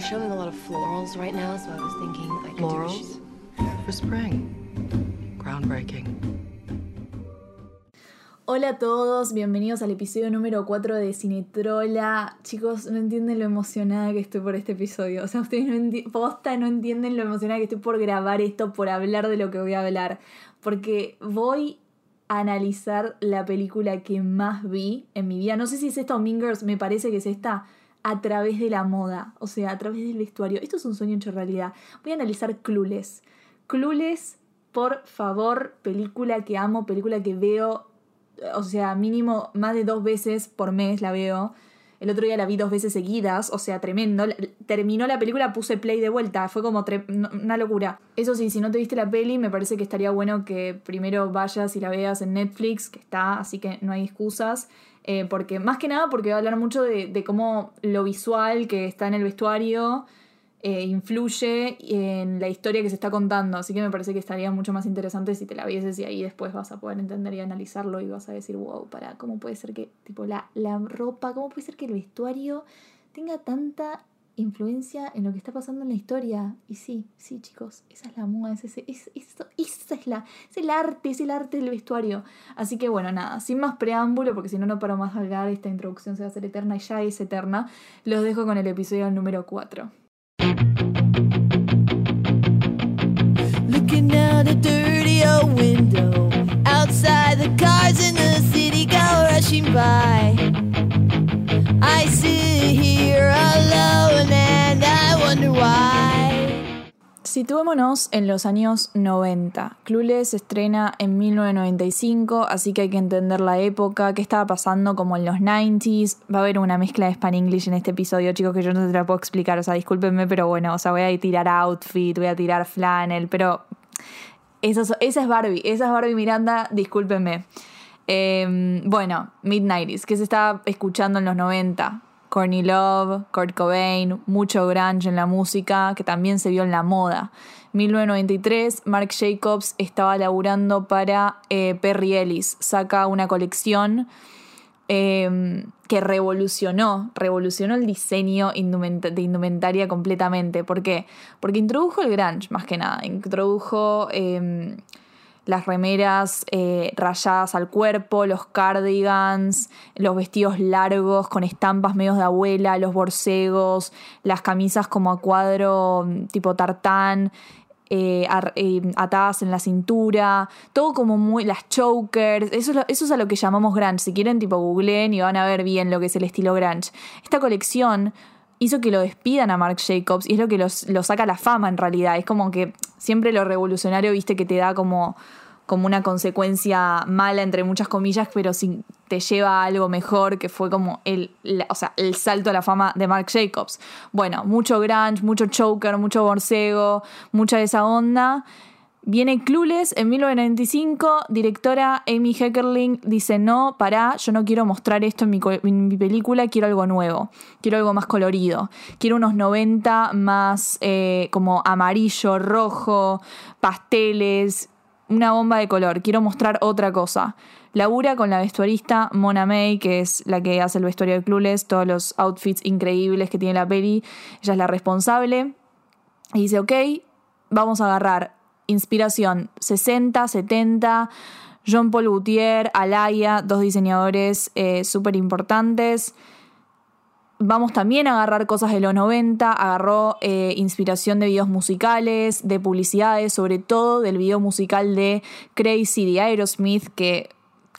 they're showing a lot of florals right now, so I was thinking I could do a Florals? sh- For spring. Groundbreaking. Hola a todos, bienvenidos al episodio número 4 de Cinetrola. Chicos, no entienden lo emocionada que estoy por este episodio. O sea, ustedes no enti- posta no entienden lo emocionada que estoy por grabar esto, por hablar de lo que voy a hablar. Porque voy a analizar la película que más vi en mi vida. No sé si es esta o Mean Girls, me parece que es esta. A través de la moda, o sea, a través del vestuario. Esto es un sueño hecho realidad. Voy a analizar Clueless. Clueless, por favor, película que amo, película que veo o sea, mínimo más de dos veces por mes la veo. El otro día la vi dos veces seguidas, o sea, tremendo. Terminó la película, puse play de vuelta, fue como una locura. Eso sí, si no te viste la peli, me parece que estaría bueno que primero vayas y la veas en Netflix, que está, así que no hay excusas. Eh, porque, más que nada, porque va a hablar mucho de, cómo lo visual que está en el vestuario eh, influye en la historia que se está contando. Así que me parece que estaría mucho más interesante si te la vieses y ahí después vas a poder entender y analizarlo y vas a decir, wow, para, ¿cómo puede ser que, tipo, la, la ropa, cómo puede ser que el vestuario tenga tanta influencia en lo que está pasando en la historia? Y sí, sí, chicos, esa es la moda, es ese, es, la, es el arte, es el arte del vestuario. Así que bueno, nada, sin más preámbulo, porque si no, no paro más hablar, esta introducción se va a hacer eterna y ya es eterna, los dejo con el episodio número 4. Looking a dirty old window. Outside, the cars in the city go rushing by. Situémonos en los años 90. Clueless se estrena en 1995, así que hay que entender la época, qué estaba pasando como en los 90s. Va a haber una mezcla de Span English en este episodio, chicos, que yo no se la puedo explicar, o sea, discúlpenme, pero bueno, o sea, voy a tirar outfit, voy a tirar flannel, pero esa es, Barbie, esa es Barbie Miranda, discúlpenme. Eh, bueno, Mid-90s, que se estaba escuchando en los 90. Courtney Love, Kurt Cobain, mucho grunge en la música, que también se vio en la moda. 1993, Marc Jacobs estaba laburando para eh, Perry Ellis. Saca una colección eh, que revolucionó, revolucionó el diseño de indumentaria completamente. ¿Por qué? Porque introdujo el grunge, más que nada. Introdujo eh, las remeras eh, rayadas al cuerpo, los cardigans, los vestidos largos con estampas medios de abuela, los borcegos, las camisas como a cuadro mm, tipo tartán. eh, eh, atadas en la cintura, todo como muy, las chokers, eso es, lo- eso es a lo que llamamos grunge, si quieren tipo googleen y van a ver bien lo que es el estilo grunge. Esta colección hizo que lo despidan a Marc Jacobs y es lo que los, lo saca la fama en realidad. Es como que siempre lo revolucionario, viste, que te da como, como una consecuencia mala, entre muchas comillas, pero si te lleva a algo mejor, que fue como el, o sea, el salto a la fama de Marc Jacobs. Bueno, mucho grunge, mucho choker, mucho borcego, mucha de esa onda. Viene Clueless en 1995, directora Amy Heckerling dice, no, pará, yo no quiero mostrar esto en mi, película, quiero algo nuevo, quiero algo más colorido, quiero unos 90 más eh, como amarillo, rojo, pasteles, una bomba de color, quiero mostrar otra cosa. Labura con la vestuarista Mona May, que es la que hace el vestuario de Clueless, todos los outfits increíbles que tiene la peli, ella es la responsable. Y dice, ok, vamos a agarrar inspiración 60, 70, John Paul Gaultier, Alaya, dos diseñadores eh, súper importantes. Vamos también a agarrar cosas de los 90, agarró eh, inspiración de videos musicales, de publicidades, sobre todo del video musical de Crazy de Aerosmith, que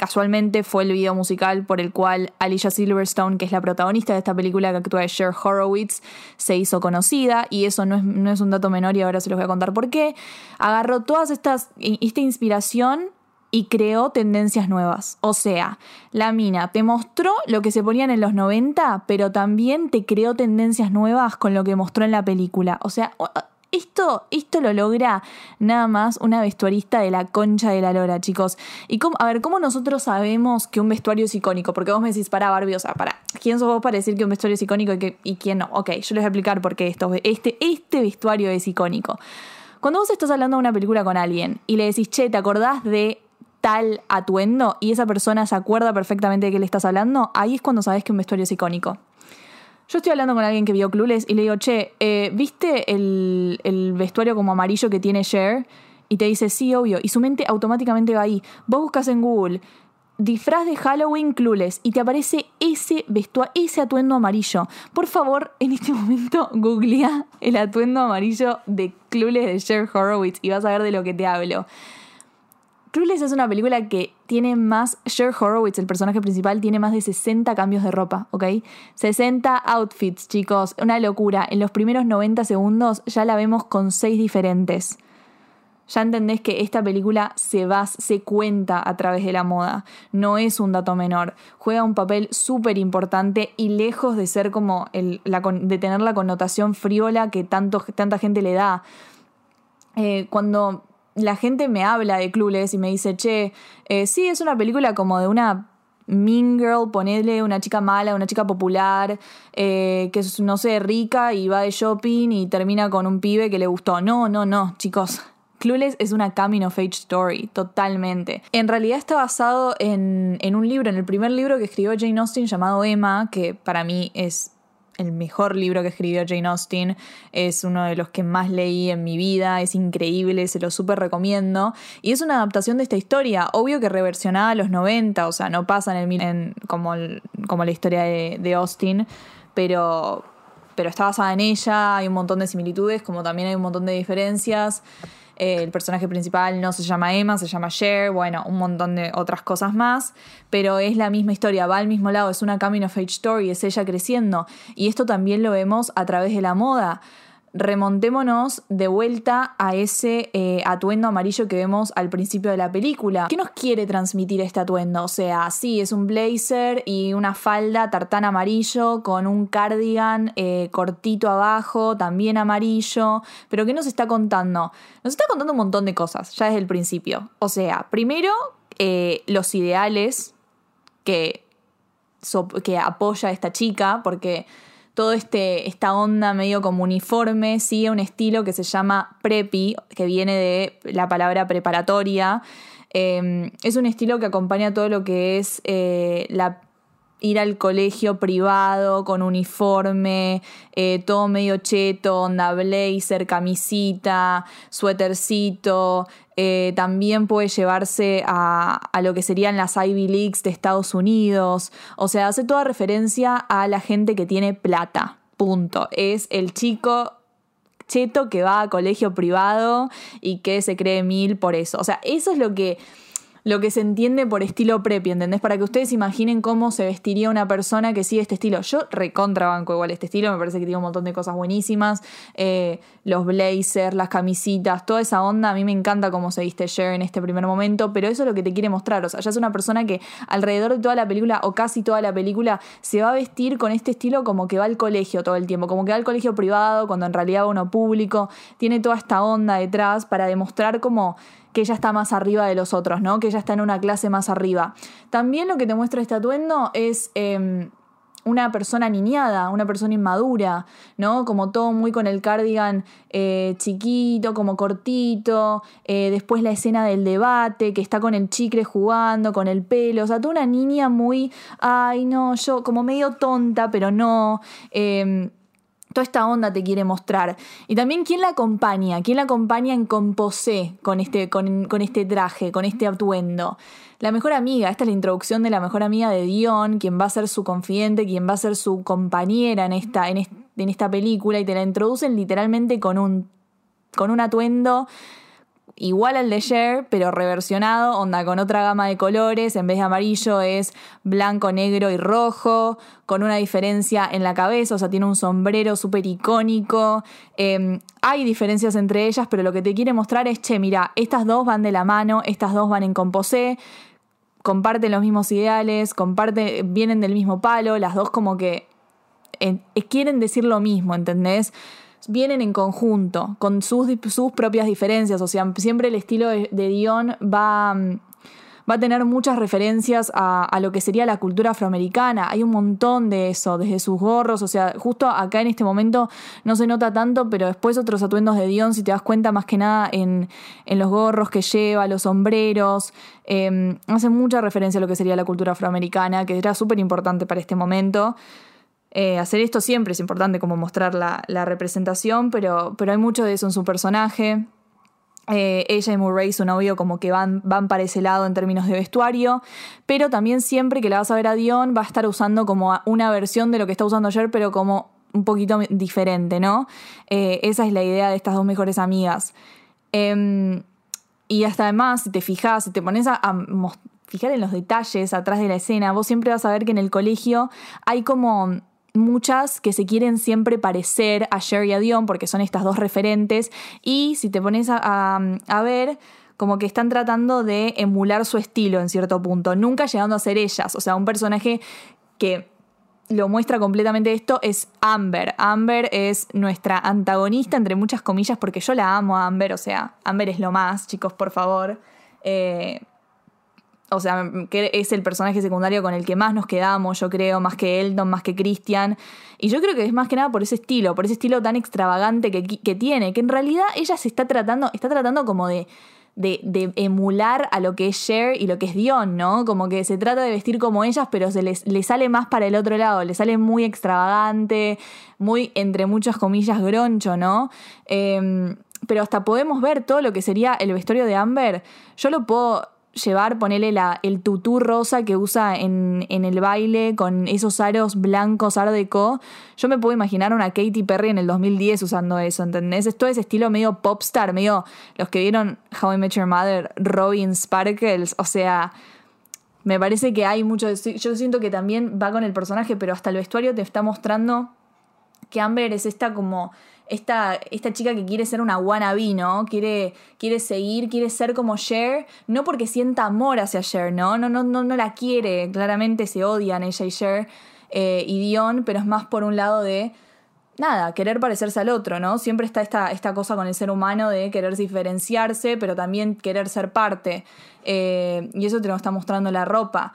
casualmente fue el video musical por el cual Alicia Silverstone, que es la protagonista de esta película que actúa de Cher Horowitz, se hizo conocida. Y eso no es, un dato menor y ahora se los voy a contar por qué. Agarró todas estas, esta inspiración y creó tendencias nuevas. O sea, la mina te mostró lo que se ponían en los 90, pero también te creó tendencias nuevas con lo que mostró en la película. O sea, esto, esto lo logra nada más una vestuarista de la concha de la lora, chicos. Y a ver, ¿cómo nosotros sabemos que un vestuario es icónico? Porque vos me decís, para Barbie, o sea, para, ¿quién sos vos para decir que un vestuario es icónico y quién no? Ok, yo les voy a explicar por qué esto, este, este vestuario es icónico. Cuando vos estás hablando de una película con alguien y le decís, che, ¿te acordás de tal atuendo? Y esa persona se acuerda perfectamente de qué le estás hablando, ahí es cuando sabes que un vestuario es icónico. Yo estoy hablando con alguien que vio Clueless y le digo, che, eh, ¿viste el, el vestuario como amarillo que tiene Cher? Y te dice, sí, obvio. Y su mente automáticamente va ahí. Vos buscas en Google disfraz de Halloween Clueless y te aparece ese vestuario, ese atuendo amarillo. Por favor, en este momento googlea el atuendo amarillo de Clueless de Cher Horowitz y vas a ver de lo que te hablo. Clueless es una película que tiene más. Cher Horowitz, el personaje principal, tiene más de 60 cambios de ropa, ¿ok? 60 outfits, chicos. Una locura. En los primeros 90 segundos ya la vemos con 6 diferentes. Ya entendés que esta película se va, se cuenta a través de la moda. No es un dato menor. Juega un papel súper importante y lejos de ser como el, la, de tener la connotación frívola que tanto, tanta gente le da. Eh, cuando la gente me habla de Clueless y me dice, che, eh, sí, es una película como de una mean girl, ponedle una chica mala, una chica popular, eh, que es, no sé, rica y va de shopping y termina con un pibe que le gustó. No, no, no, chicos. Clueless es una coming of age story, totalmente. En realidad está basado en, en un libro, en el primer libro que escribió Jane Austen llamado Emma, que para mí es el mejor libro que escribió Jane Austen, es uno de los que más leí en mi vida, es increíble, se lo súper recomiendo. Y es una adaptación de esta historia, obvio que reversionada a los 90, o sea, no pasa en el, en, como, como la historia de, de Austen, pero, pero está basada en ella, hay un montón de similitudes, como también hay un montón de diferencias. El personaje principal no se llama Emma, se llama Cher, bueno, un montón de otras cosas más, pero es la misma historia, va al mismo lado, es una coming of age story, es ella creciendo. Y esto también lo vemos a través de la moda remontémonos de vuelta a ese eh, atuendo amarillo que vemos al principio de la película. ¿Qué nos quiere transmitir este atuendo? O sea, sí, es un blazer y una falda tartán amarillo con un cardigan eh, cortito abajo, también amarillo. Pero ¿qué nos está contando? Nos está contando un montón de cosas, ya desde el principio. O sea, primero, eh, los ideales que, que apoya esta chica, porque todo este, esta onda medio como uniforme sigue un estilo que se llama preppy, que viene de la palabra preparatoria. Em, es un estilo que acompaña todo lo que es eh, la ir al colegio privado con uniforme, eh, todo medio cheto, onda blazer, camisita, suétercito. Eh, también puede llevarse a, a, lo que serían las Ivy Leagues de Estados Unidos. O sea, hace toda referencia a la gente que tiene plata. Punto. Es el chico cheto que va a colegio privado y que se cree mil por eso. O sea, eso es lo que lo que se entiende por estilo preppy, ¿entendés? Para que ustedes imaginen cómo se vestiría una persona que sigue este estilo. Yo recontra banco igual este estilo, me parece que tiene un montón de cosas buenísimas. Eh, los blazers, las camisitas, toda esa onda, a mí me encanta cómo se viste Cher en este primer momento, pero eso es lo que te quiere mostrar. O sea, ya es una persona que alrededor de toda la película, o casi toda la película, se va a vestir con este estilo como que va al colegio todo el tiempo, como que va al colegio privado, cuando en realidad va uno público. Tiene toda esta onda detrás para demostrar cómo que ella está más arriba de los otros, ¿no? Que ella está en una clase más arriba. También lo que te muestra este atuendo es em, una persona niñada, una persona inmadura, ¿no? Como todo muy con el cardigan eh, chiquito, como cortito. Eh, después la escena del debate, que está con el chicle jugando, con el pelo. O sea, toda una niña muy, ay, no, yo como medio tonta, pero no. Em, toda esta onda te quiere mostrar. Y también quién la acompaña, quién la acompaña en composé con este, con, este traje, con este atuendo. La mejor amiga, esta es la introducción de la mejor amiga de Dion, quien va a ser su confidente, quien va a ser su compañera en esta, en, esta película, y te la introducen literalmente con un, con un atuendo igual al de Cher, pero reversionado, onda con otra gama de colores, en vez de amarillo es blanco, negro y rojo, con una diferencia en la cabeza, o sea, tiene un sombrero súper icónico. Em, hay diferencias entre ellas, pero lo que te quiere mostrar es, che, mira, estas dos van de la mano, estas dos van en composé, comparten los mismos ideales, comparten, vienen del mismo palo, las dos como que eh, quieren decir lo mismo, ¿entendés? Vienen en conjunto, con sus, sus propias diferencias. O sea, siempre el estilo de, Dion va, mm, va a tener muchas referencias a, lo que sería la cultura afroamericana. Hay un montón de eso, desde sus gorros. O sea, justo acá en este momento no se nota tanto, pero después otros atuendos de Dion, si te das cuenta, más que nada en, los gorros que lleva, los sombreros. Eh, hace mucha referencia a lo que sería la cultura afroamericana, que era súper importante para este momento. Eh, hacer esto siempre es importante, como mostrar la, la representación, pero, pero hay mucho de eso en su personaje. Eh, ella y Murray, su novio, como que van, van para ese lado en términos de vestuario, pero también siempre que la vas a ver a Dion va a estar usando como una versión de lo que está usando ayer, pero como un poquito diferente, ¿no? Eh, esa es la idea de estas dos mejores amigas. Em, y hasta además, si te fijas, si te pones a, a fijar en los detalles atrás de la escena, vos siempre vas a ver que en el colegio hay como muchas que se quieren siempre parecer a Sherry y a Dion porque son estas dos referentes y si te pones a, a, ver como que están tratando de emular su estilo en cierto punto, nunca llegando a ser ellas, o sea, un personaje que lo muestra completamente esto es Amber. Amber es nuestra antagonista, entre muchas comillas, porque yo la amo a Amber, o sea, Amber es lo más, chicos, por favor. Eh, o sea, que es el personaje secundario con el que más nos quedamos, yo creo, más que Eldon, más que Christian. Y yo creo que es más que nada por ese estilo, por ese estilo tan extravagante que, tiene, que en realidad ella se está tratando, está tratando como de, de, emular a lo que es Cher y lo que es Dion, ¿no? Como que se trata de vestir como ellas, pero se les, le sale más para el otro lado, le sale muy extravagante, muy, entre muchas comillas, groncho, ¿no? Eh, pero hasta podemos ver todo lo que sería el vestuario de Amber. Yo lo puedo llevar, ponerle la, el tutú rosa que usa en, en, el baile con esos aros blancos art deco. Yo me puedo imaginar una Katy Perry en el 2010 usando eso, ¿entendés? Es todo ese estilo medio popstar, medio los que vieron How I Met Your Mother, Robin Sparkles, o sea, me parece que hay mucho, yo siento que también va con el personaje, pero hasta el vestuario te está mostrando que Amber es esta como esta, esta chica que quiere ser una wannabe, ¿no? Quiere, quiere seguir, quiere ser como Cher, no porque sienta amor hacia Cher, ¿no? No, no, no, no la quiere, claramente se odian ella y Cher eh, y Dion, pero es más por un lado de, nada, querer parecerse al otro, ¿no? Siempre está esta, esta cosa con el ser humano de querer diferenciarse, pero también querer ser parte. Eh, y eso te lo está mostrando la ropa.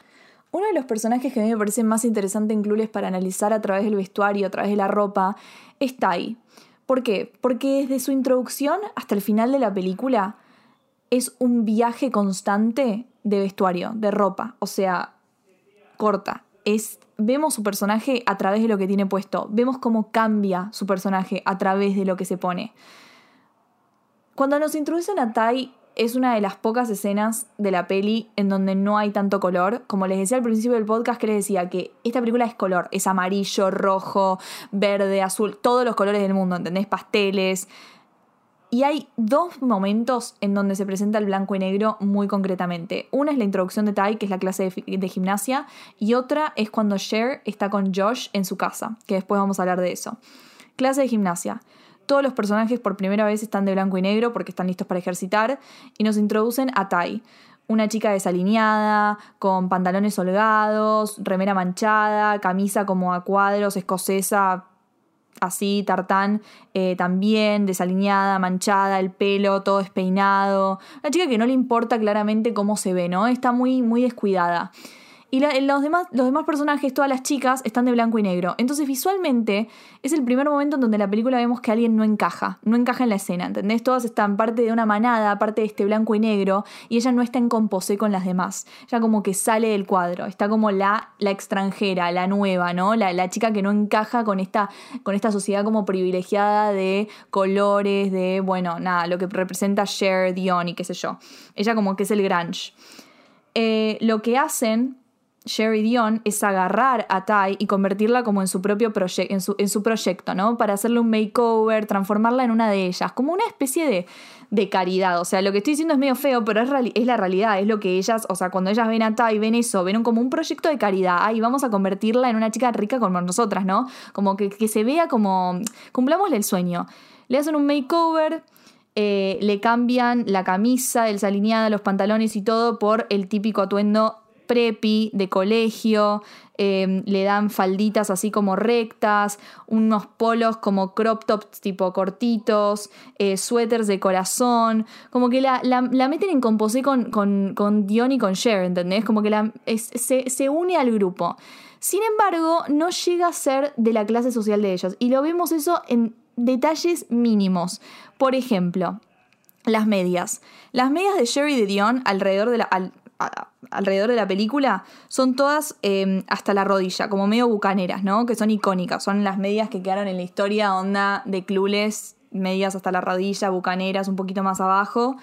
Uno de los personajes que a mí me parece más interesante en Clueless para analizar a través del vestuario, a través de la ropa, es Tai. ¿Por qué? Porque desde su introducción hasta el final de la película es un viaje constante de vestuario, de ropa, o sea, corta. Es, vemos su personaje a través de lo que tiene puesto, vemos cómo cambia su personaje a través de lo que se pone. Cuando nos introducen a Tai es una de las pocas escenas de la peli en donde no hay tanto color. Como les decía al principio del podcast, que les decía que esta película es color, es amarillo, rojo, verde, azul, todos los colores del mundo, ¿entendés? Pasteles. Y hay dos momentos en donde se presenta el blanco y negro muy concretamente. Una es la introducción de Tai, que es la clase de, de gimnasia, y otra es cuando Cher está con Josh en su casa, que después vamos a hablar de eso. Clase de gimnasia. Todos los personajes por primera vez están de blanco y negro porque están listos para ejercitar y nos introducen a Tai, una chica desalineada, con pantalones holgados, remera manchada, camisa como a cuadros, escocesa, así, tartán, eh, también desalineada, manchada, el pelo todo despeinado. Una chica que no le importa claramente cómo se ve, ¿no? Está muy, muy descuidada. Y los, demás, los demás personajes, todas las chicas, están de blanco y negro. Entonces visualmente es el primer momento en donde la película vemos que alguien no encaja, no encaja en la escena, ¿entendés? Todas están parte de una manada, parte de este blanco y negro, y ella no está en composé con las demás. Ella como que sale del cuadro, está como la, la extranjera, la nueva, ¿no? La, la chica que no encaja con esta, con esta sociedad como privilegiada de colores, de, bueno, nada, lo que representa Cher, Dion y qué sé yo. Ella como que es el grunge. Eh, lo que hacen Sherry Dion es agarrar a Tai y convertirla como en su propio proyecto, en su, proyecto, ¿no? Para hacerle un makeover, transformarla en una de ellas, como una especie de, de caridad. O sea, lo que estoy diciendo es medio feo, pero es, la realidad, es lo que ellas, o sea, cuando ellas ven a Tai, ven eso, ven como un proyecto de caridad. Ay, vamos a convertirla en una chica rica como nosotras, ¿no? Como que, se vea como, cumplámosle el sueño. Le hacen un makeover. Eh, le cambian la camisa desalineada, los pantalones y todo por el típico atuendo preppy de colegio, em, le dan falditas así como rectas, unos polos como crop tops tipo cortitos, eh, suéteres de corazón, como que la, meten en composé con, con, con, Dion y con Cher, ¿entendés? Como que se, se une al grupo. Sin embargo, no llega a ser de la clase social de ellos. Y lo vemos eso en detalles mínimos. Por ejemplo, las medias. Las medias de Sherry y de Dion alrededor de la, alrededor de la película son todas eh, hasta la rodilla, como medio bucaneras, ¿no? Que son icónicas, son las medias que quedaron en la historia, onda de clules, medias hasta la rodilla, bucaneras, un poquito más abajo.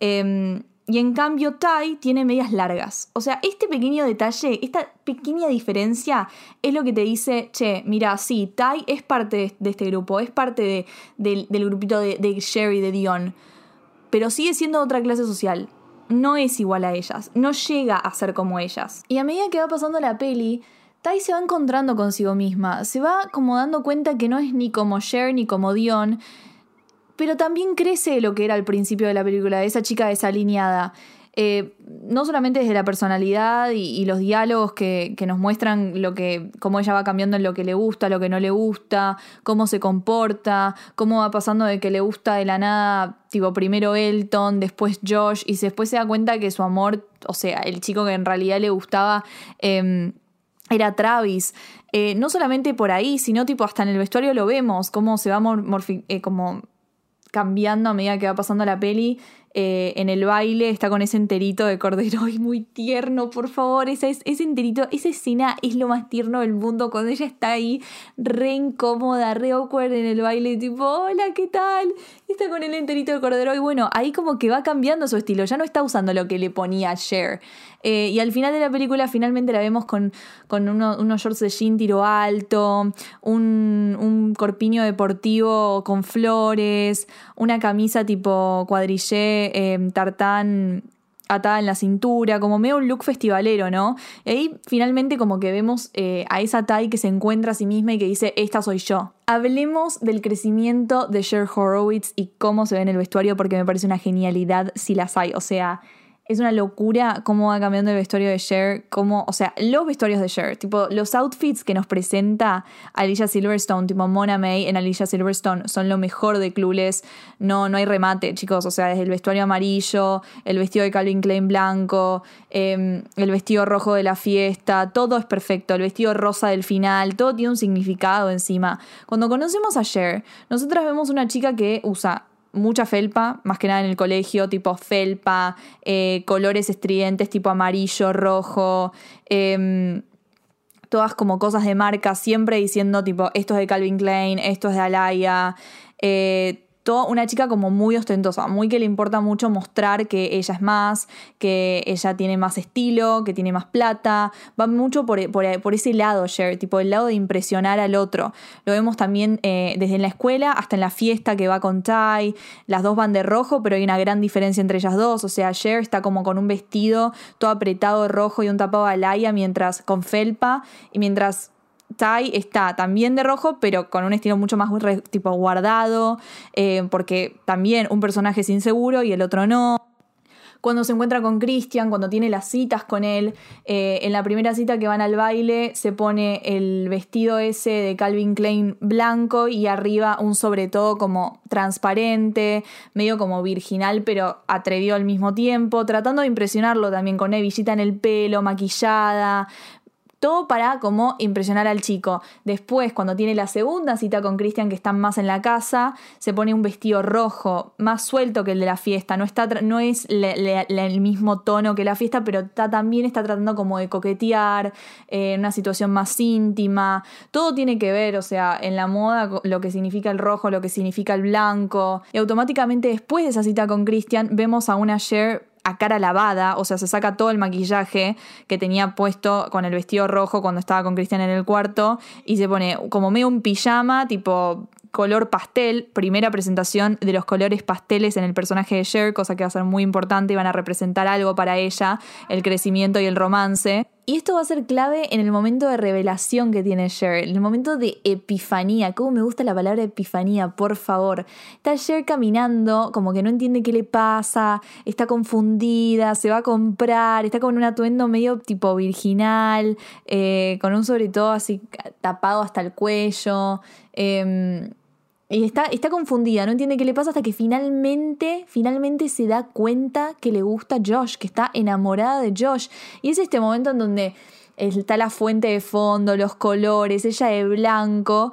Eh, y en cambio, Tai tiene medias largas. O sea, este pequeño detalle, esta pequeña diferencia es lo que te dice, che, mira, sí, Tai es parte de, este grupo, es parte de- del, del grupito de, de Sherry, de Dion, pero sigue siendo otra clase social. No es igual a ellas, no llega a ser como ellas. Y a medida que va pasando la peli, Tai se va encontrando consigo misma, se va como dando cuenta que no es ni como Cher ni como Dion, pero también crece lo que era al principio de la película, de esa chica desalineada. Eh, no solamente desde la personalidad y, los diálogos que, nos muestran lo que, cómo ella va cambiando en lo que le gusta, lo que no le gusta, cómo se comporta, cómo va pasando de que le gusta de la nada, tipo primero Elton, después Josh, y después se da cuenta que su amor, o sea, el chico que en realidad le gustaba, eh, era Travis. Eh, no solamente por ahí, sino tipo hasta en el vestuario lo vemos, cómo se va mor- eh, como cambiando a medida que va pasando la peli. Eh, en el baile está con ese enterito de cordero y muy tierno, por favor. Ese enterito, esa escena es lo más tierno del mundo cuando ella está ahí re incómoda, re awkward en el baile, tipo, hola, ¿qué tal? Está con el enterito de cordero y bueno, ahí como que va cambiando su estilo, ya no está usando lo que le ponía Cher. Eh, y al final de la película finalmente la vemos con, con uno- unos shorts de jean tiro alto, un, un corpiño deportivo con flores, una camisa tipo cuadrillé, eh, tartán atada en la cintura, como medio un look festivalero, ¿no? Y ahí finalmente como que vemos eh, a esa Tai que se encuentra a sí misma y que dice, esta soy yo. Hablemos del crecimiento de Cher Horowitz y cómo se ve en el vestuario porque me parece una genialidad si las hay, o sea... Es una locura cómo va cambiando el vestuario de Cher, cómo, o sea, los vestuarios de Cher, tipo los outfits que nos presenta Alicia Silverstone, tipo Mona May en Alicia Silverstone, son lo mejor de Clueless, no, no hay remate, chicos, o sea, desde el vestuario amarillo, el vestido de Calvin Klein blanco, eh, el vestido rojo de la fiesta, todo es perfecto, el vestido rosa del final, todo tiene un significado encima. Cuando conocemos a Cher, nosotras vemos una chica que usa mucha felpa, más que nada en el colegio, tipo felpa, eh, colores estridentes tipo amarillo, rojo, em, todas como cosas de marca, siempre diciendo tipo, esto es de Calvin Klein, esto es de Alaya, eh, una chica como muy ostentosa, muy que le importa mucho mostrar que ella es más, que ella tiene más estilo, que tiene más plata, va mucho por, ese lado, Cher, tipo el lado de impresionar al otro. Lo vemos también eh, desde en la escuela hasta en la fiesta que va con Tai, las dos van de rojo, pero hay una gran diferencia entre ellas dos, o sea, Cher está como con un vestido todo apretado de rojo y un tapado a Laia, mientras con felpa, y mientras Tai está también de rojo, pero con un estilo mucho más tipo guardado, eh, porque también un personaje es inseguro y el otro no. Cuando se encuentra con Christian, cuando tiene las citas con él, eh, en la primera cita que van al baile se pone el vestido ese de Calvin Klein blanco y arriba un sobre todo como transparente, medio como virginal pero atrevido al mismo tiempo, tratando de impresionarlo también con hebillita en el pelo, maquillada, todo para como impresionar al chico. Después, cuando tiene la segunda cita con Christian, que están más en la casa, se pone un vestido rojo, más suelto que el de la fiesta. No, está, no es el mismo tono que la fiesta, pero también está tratando como de coquetear, eh, una situación más íntima. Todo tiene que ver, o sea, en la moda, lo que significa el rojo, lo que significa el blanco. Y automáticamente después de esa cita con Christian, vemos a una Cher a cara lavada, o sea, se saca todo el maquillaje que tenía puesto con el vestido rojo cuando estaba con Cristian en el cuarto y se pone como medio un pijama, tipo color pastel, primera presentación de los colores pasteles en el personaje de Cher, cosa que va a ser muy importante y van a representar algo para ella, el crecimiento y el romance. Y esto va a ser clave en el momento de revelación que tiene Cher, en el momento de epifanía. ¿Cómo me gusta la palabra epifanía? Por favor. Está Cher caminando, como que no entiende qué le pasa, está confundida, se va a comprar, está con un atuendo medio tipo virginal, eh, con un sobre todo así tapado hasta el cuello. em, y está, está confundida, no entiende qué le pasa hasta que finalmente, finalmente se da cuenta que le gusta Josh, que está enamorada de Josh. Y es este momento en donde está la fuente de fondo, los colores, ella de blanco,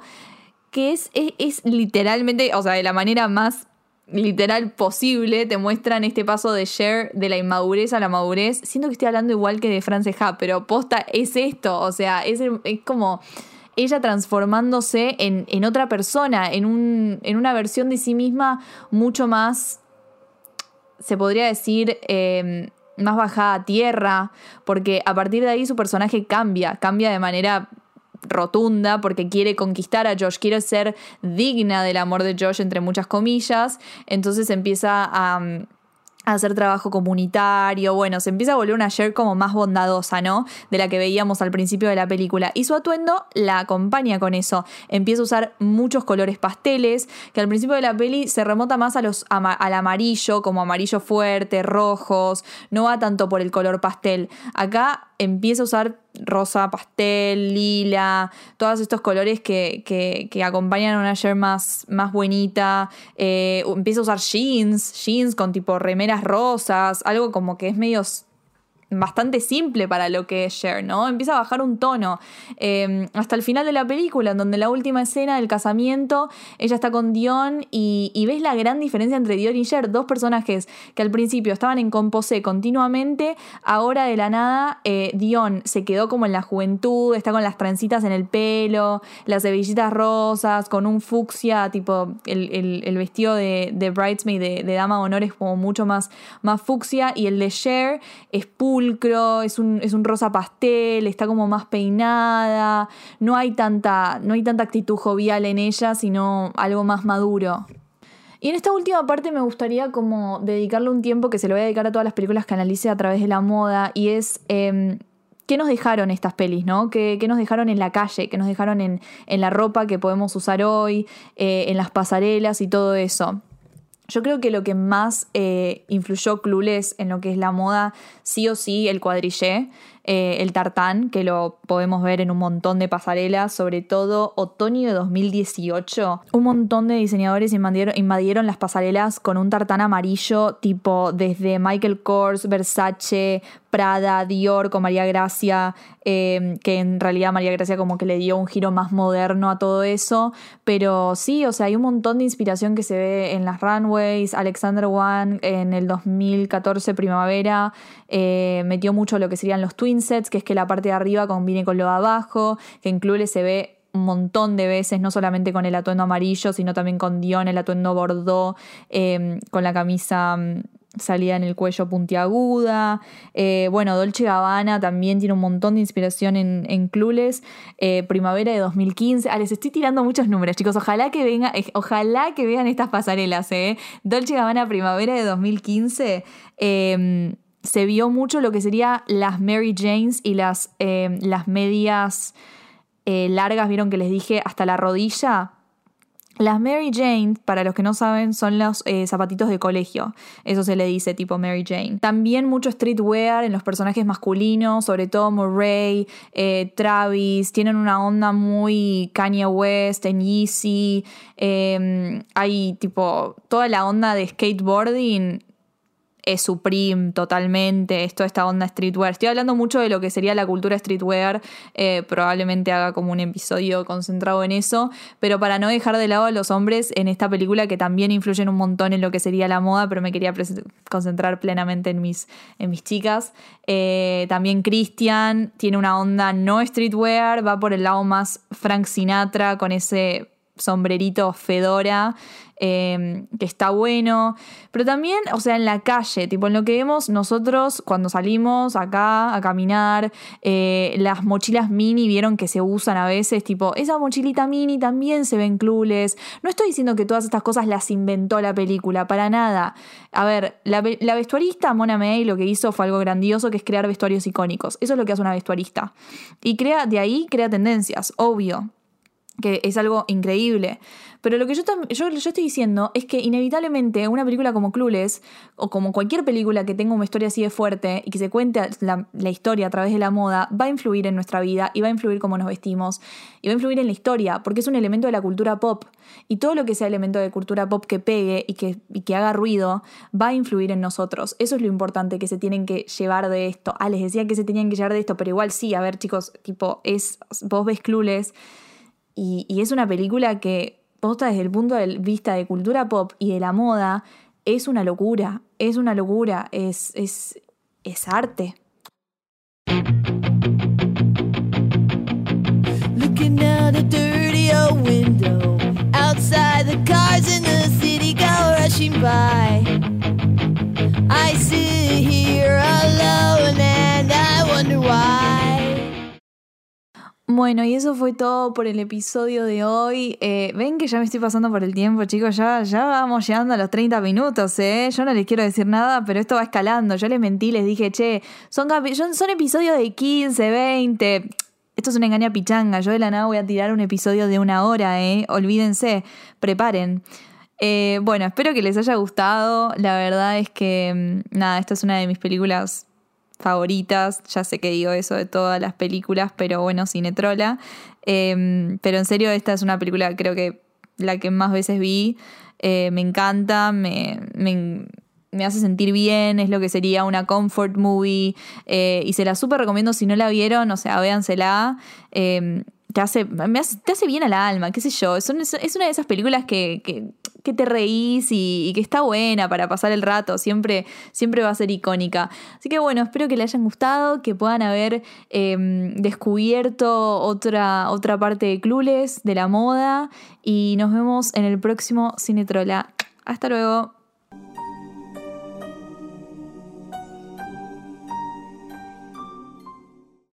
que es, es, es literalmente, o sea, de la manera más literal posible, te muestran este paso de Cher de la inmadurez a la madurez. Siento que estoy hablando igual que de France Ha, pero posta es esto, o sea, es, es como ella transformándose en, en otra persona, en, un, en una versión de sí misma mucho más, se podría decir, eh, más bajada a tierra, porque a partir de ahí su personaje cambia, cambia de manera rotunda porque quiere conquistar a Josh, quiere ser digna del amor de Josh entre muchas comillas, entonces empieza a hacer trabajo comunitario, bueno, se empieza a volver una Cher como más bondadosa, ¿no? De la que veíamos al principio de la película. Y su atuendo la acompaña con eso. Empieza a usar muchos colores pasteles, que al principio de la peli se remota más a los, al amarillo, como amarillo fuerte, rojos, no va tanto por el color pastel. Acá empieza a usar rosa, pastel, lila, todos estos colores que, que, acompañan a una Cher más, más bonita. Eh, empieza a usar jeans, jeans con tipo remeras rosas, algo como que es medio bastante simple para lo que es Cher, ¿no? Empieza a bajar un tono em, hasta el final de la película, en donde la última escena del casamiento, ella está con Dion y, ves la gran diferencia entre Dion y Cher, dos personajes que al principio estaban en composé continuamente, ahora de la nada eh, Dion se quedó como en la juventud, está con las trencitas en el pelo, las hebillitas rosas, con un fucsia, tipo el, vestido de, de bridesmaid de, de, dama de honor es como mucho más, más fucsia y el de Cher es es un, es un rosa pastel, está como más peinada, no hay, tanta, no hay tanta actitud jovial en ella, sino algo más maduro. Y en esta última parte me gustaría como dedicarle un tiempo que se lo voy a dedicar a todas las películas que analice a través de la moda y es... Em, ¿Qué nos dejaron estas pelis, no? ¿Qué, nos dejaron en la calle? ¿Qué nos dejaron en, la ropa que podemos usar hoy? Eh, en las pasarelas y todo eso. Yo creo que lo que más eh, influyó Clueless en lo que es la moda, sí o sí, el cuadrillé. Eh, el tartán, que lo podemos ver en un montón de pasarelas, sobre todo otoño de 2018. Un montón de diseñadores invadieron, las pasarelas con un tartán amarillo, tipo desde Michael Kors, Versace, Prada, Dior con María Gracia, eh, que en realidad María Gracia como que le dio un giro más moderno a todo eso, pero sí, o sea, hay un montón de inspiración que se ve en las runways, Alexander One en el 2014 primavera eh, metió mucho lo que serían los twin que es que la parte de arriba combine con lo de abajo, que incluye se ve un montón de veces, no solamente con el atuendo amarillo, sino también con Dion, el atuendo bordó, em, con la camisa mm, salida en el cuello puntiaguda. Eh, bueno, Dolce Gabbana también tiene un montón de inspiración en, en Clules. Eh, primavera de 2015. Ah, les estoy tirando muchos números, chicos. Ojalá que venga, ojalá que vean estas pasarelas, ¿eh? Dolce Gabbana, primavera de 2015 se vio mucho lo que sería las Mary Janes y las, eh, las medias eh, largas, vieron que les dije hasta la rodilla. Las Mary Jane, para los que no saben, son los eh, zapatitos de colegio. Eso se le dice tipo Mary Jane. También mucho streetwear en los personajes masculinos, sobre todo Murray, Travis. Tienen una onda muy Kanye West, en Yeezy. hay tipo toda la onda de skateboarding es Supreme totalmente, esto, esta onda streetwear. Estoy hablando mucho de lo que sería la cultura streetwear, eh, probablemente haga como un episodio concentrado en eso, pero para no dejar de lado a los hombres en esta película que también influyen un montón en lo que sería la moda, pero me quería concentrar plenamente en mis, en mis chicas. Eh, también Christian tiene una onda no streetwear, va por el lado más Frank Sinatra con ese sombrerito fedora Em, que está bueno, pero también, o sea, en la calle, tipo en lo que vemos nosotros cuando salimos acá a caminar, eh, las mochilas mini vieron que se usan a veces, tipo, esa mochilita mini también se ven clules. No estoy diciendo que todas estas cosas las inventó la película, para nada. A ver, la, la vestuarista Mona May lo que hizo fue algo grandioso, que es crear vestuarios icónicos. Eso es lo que hace una vestuarista. Y crea, de ahí crea tendencias, obvio que es algo increíble. Pero lo que yo, yo, yo, estoy diciendo es que inevitablemente una película como Clueless, o como cualquier película que tenga una historia así de fuerte y que se cuente la, historia a través de la moda, va a influir en nuestra vida y va a influir cómo nos vestimos y va a influir en la historia, porque es un elemento de la cultura pop. Y todo lo que sea elemento de cultura pop que pegue y que, y que haga ruido, va a influir en nosotros. Eso es lo importante que se tienen que llevar de esto. Ah, les decía que se tenían que llevar de esto, pero igual sí, a ver chicos, tipo, es, vos ves Clueless y, es una película que posta desde el punto de vista de cultura pop y de la moda, es una locura, es una locura, es, es, es arte. Looking out a dirty old window. Outside, the cars in the city go rushing by. I sit here alone Bueno, y eso fue todo por el episodio de hoy. Eh, Ven que ya me estoy pasando por el tiempo, chicos. Ya, ya vamos llegando a los 30 minutos, ¿eh? Yo no les quiero decir nada, pero esto va escalando. Yo les mentí, les dije, che, son, son episodios de 15, 20. Esto es una engaña pichanga. Yo de la nada voy a tirar un episodio de una hora, ¿eh? Olvídense, preparen. Eh, bueno, espero que les haya gustado. La verdad es que, mm, nada, esta es una de mis películas favoritas. Ya sé que digo eso de todas las películas, pero bueno, Cinetrola. Eh, pero en serio, esta es una película, creo que la que más veces vi. Eh, me encanta, me, me, me hace sentir bien, es lo que sería una comfort movie. eh, y se la súper recomiendo si no la vieron, o sea, véansela. Eh, te hace, te hace bien al alma, qué sé yo. Es, una de esas películas que, que, te reís y, que está buena para pasar el rato. Siempre, siempre va a ser icónica. Así que bueno, espero que le hayan gustado, que puedan haber eh, descubierto otra, otra parte de Clules, de la moda. Y nos vemos en el próximo Cinetrola. Hasta luego.